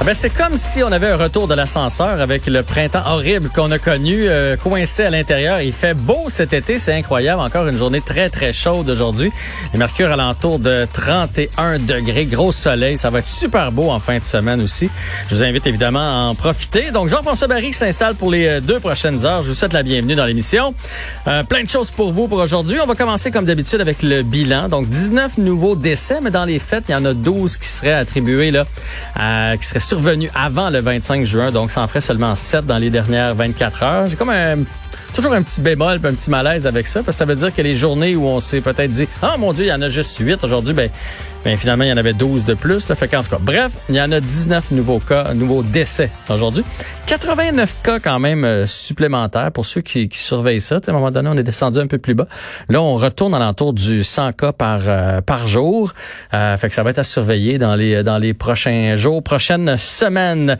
Ah ben c'est comme si on avait un retour de l'ascenseur avec le printemps horrible qu'on a connu, euh, coincé à l'intérieur. Il fait beau cet été, c'est incroyable. Encore une journée très, très chaude aujourd'hui. Le mercure alentour de 31 degrés, gros soleil. Ça va être super beau en fin de semaine aussi. Je vous invite évidemment à en profiter. Donc, Jean-François Barry s'installe pour les euh, deux prochaines heures. Je vous souhaite la bienvenue dans l'émission. Euh, plein de choses pour vous pour aujourd'hui. On va commencer comme d'habitude avec le bilan. Donc, 19 nouveaux décès, mais dans les fêtes, il y en a 12 qui seraient attribués, là, qui seraient survenu avant le 25 juin, donc ça en ferait seulement 7 dans les dernières 24 heures. J'ai comme un, toujours un petit bémol, un petit malaise avec ça, parce que ça veut dire que les journées où on s'est peut-être dit, ah mon Dieu, il y en a juste 8 aujourd'hui, ben mais finalement, il y en avait 12 de plus. Là, fait en tout cas, bref, il y en a 19 nouveaux cas, nouveaux décès aujourd'hui. 89 cas quand même euh, supplémentaires pour ceux qui, qui surveillent ça. à un moment donné, on est descendu un peu plus bas. Là, on retourne à l'entour du 100 cas par euh, par jour. Euh, fait que ça va être à surveiller dans les dans les prochains jours, prochaines semaines.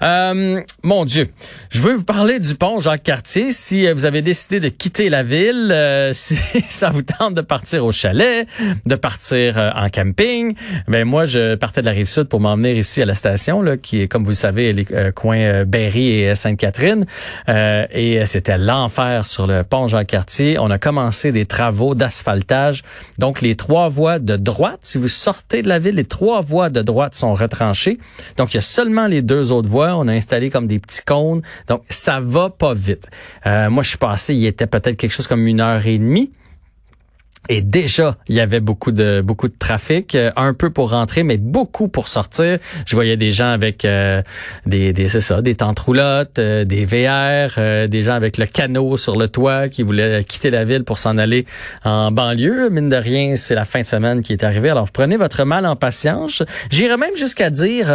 mon Dieu, je veux vous parler du pont Jacques Cartier. Si avez décidé de quitter la ville, si ça vous tente de partir au chalet, de partir en camping, ben moi je partais de la rive sud pour m'emmener ici à la station là, qui est comme vous le savez les coins et Sainte-Catherine. Euh, et c'était l'enfer sur le pont Jean-Cartier. On a commencé des travaux d'asphaltage. Donc, les trois voies de droite, si vous sortez de la ville, les trois voies de droite sont retranchées. Donc, il y a seulement les deux autres voies. On a installé comme des petits cônes. Donc, ça va pas vite. Euh, moi, je suis passé, il était peut-être quelque chose comme une heure et demie. Et déjà, il y avait beaucoup de beaucoup de trafic, euh, un peu pour rentrer, mais beaucoup pour sortir. Je voyais des gens avec euh, des, des c'est ça, des tentes roulottes, euh, des VR, des gens avec le canot sur le toit qui voulaient quitter la ville pour s'en aller en banlieue. Mine de rien, c'est la fin de semaine qui est arrivée. Alors prenez votre mal en patience. J'irais même jusqu'à dire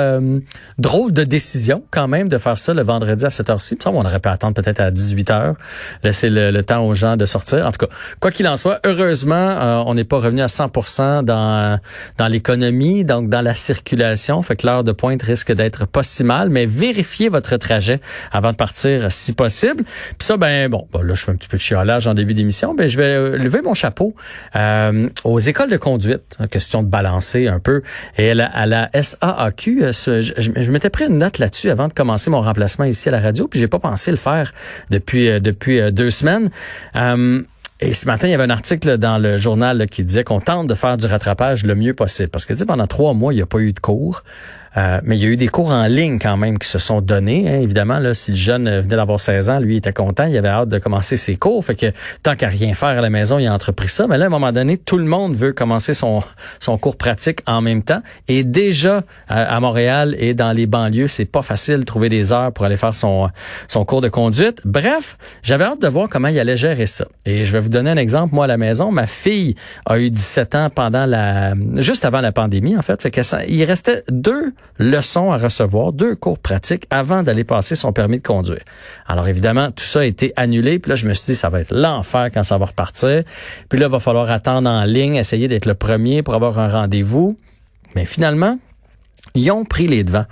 drôle de décision quand même de faire ça le vendredi à cette heure-ci. On aurait pu attendre peut-être à 18 heures, laisser le temps aux gens de sortir. En tout cas, quoi qu'il en soit, heureusement euh, on n'est pas revenu à 100% dans dans l'économie, donc dans la circulation. Fait que l'heure de pointe risque d'être pas si mal, mais vérifiez votre trajet avant de partir si possible. Puis ça, ben bon, là je fais un petit peu de chiolage en début d'émission, ben je vais euh, lever mon chapeau euh, aux écoles de conduite. Question de balancer un peu. Et à la, à la SAAQ, je, je, m'étais pris une note là-dessus avant de commencer mon remplacement ici à la radio, puis j'ai pas pensé le faire depuis depuis deux semaines. Et ce matin, il y avait un article dans le journal qui disait qu'on tente de faire du rattrapage le mieux possible. Parce que tu sais, pendant trois mois, il n'y a pas eu de cours. Euh, mais il y a eu des cours en ligne quand même qui se sont donnés. Hein. Évidemment, là, si le jeune venait d'avoir 16 ans, lui, il était content, il avait hâte de commencer ses cours. Fait que tant qu'à rien faire à la maison, il a entrepris ça. Mais là, à un moment donné, tout le monde veut commencer son, son cours pratique en même temps. Et déjà, à, Montréal et dans les banlieues, c'est pas facile de trouver des heures pour aller faire son, son cours de conduite. Bref, j'avais hâte de voir comment il allait gérer ça. Et je vais vous donner un exemple. Moi, à la maison, ma fille a eu 17 ans pendant la, juste avant la pandémie, en fait. Fait il restait deux leçons à recevoir, deux cours pratiques avant d'aller passer son permis de conduire. Alors évidemment, tout ça a été annulé. Puis là, je me suis dit, ça va être l'enfer quand ça va repartir. Puis là, il va falloir attendre en ligne, essayer d'être le premier pour avoir un rendez-vous. Mais finalement, ils ont pris les devants.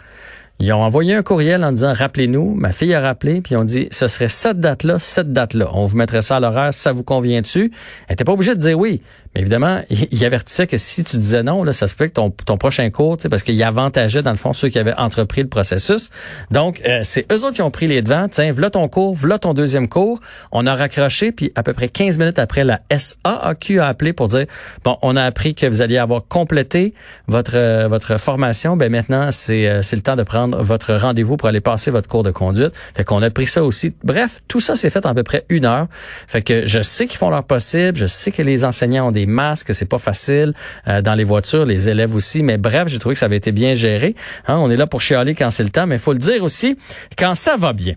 Ils ont envoyé un courriel en disant rappelez-nous. Ma fille a rappelé, puis ont dit ce serait cette date-là, cette date-là. On vous mettrait ça à l'horaire, ça vous convient-tu? Elle n'était pas obligée de dire oui. Mais évidemment, il avertissait que si tu disais non, là, ça se peut que ton, ton prochain cours, parce qu'il avantageait dans le fond ceux qui avaient entrepris le processus. Donc, euh, c'est eux autres qui ont pris les devants. Tiens, voilà ton cours, voilà ton deuxième cours. On a raccroché, puis à peu près 15 minutes après, la SAAQ a appelé pour dire, bon, on a appris que vous alliez avoir complété votre euh, votre formation. Ben maintenant, c'est euh, c'est le temps de votre rendez-vous pour aller passer votre cours de conduite. Fait qu'on a pris ça aussi. Bref, tout ça s'est fait en à peu près une heure. Fait que je sais qu'ils font leur possible. Je sais que les enseignants ont des masques, c'est pas facile euh, dans les voitures, les élèves aussi. Mais bref, j'ai trouvé que ça avait été bien géré. Hein, on est là pour chialer quand c'est le temps, mais il faut le dire aussi quand ça va bien.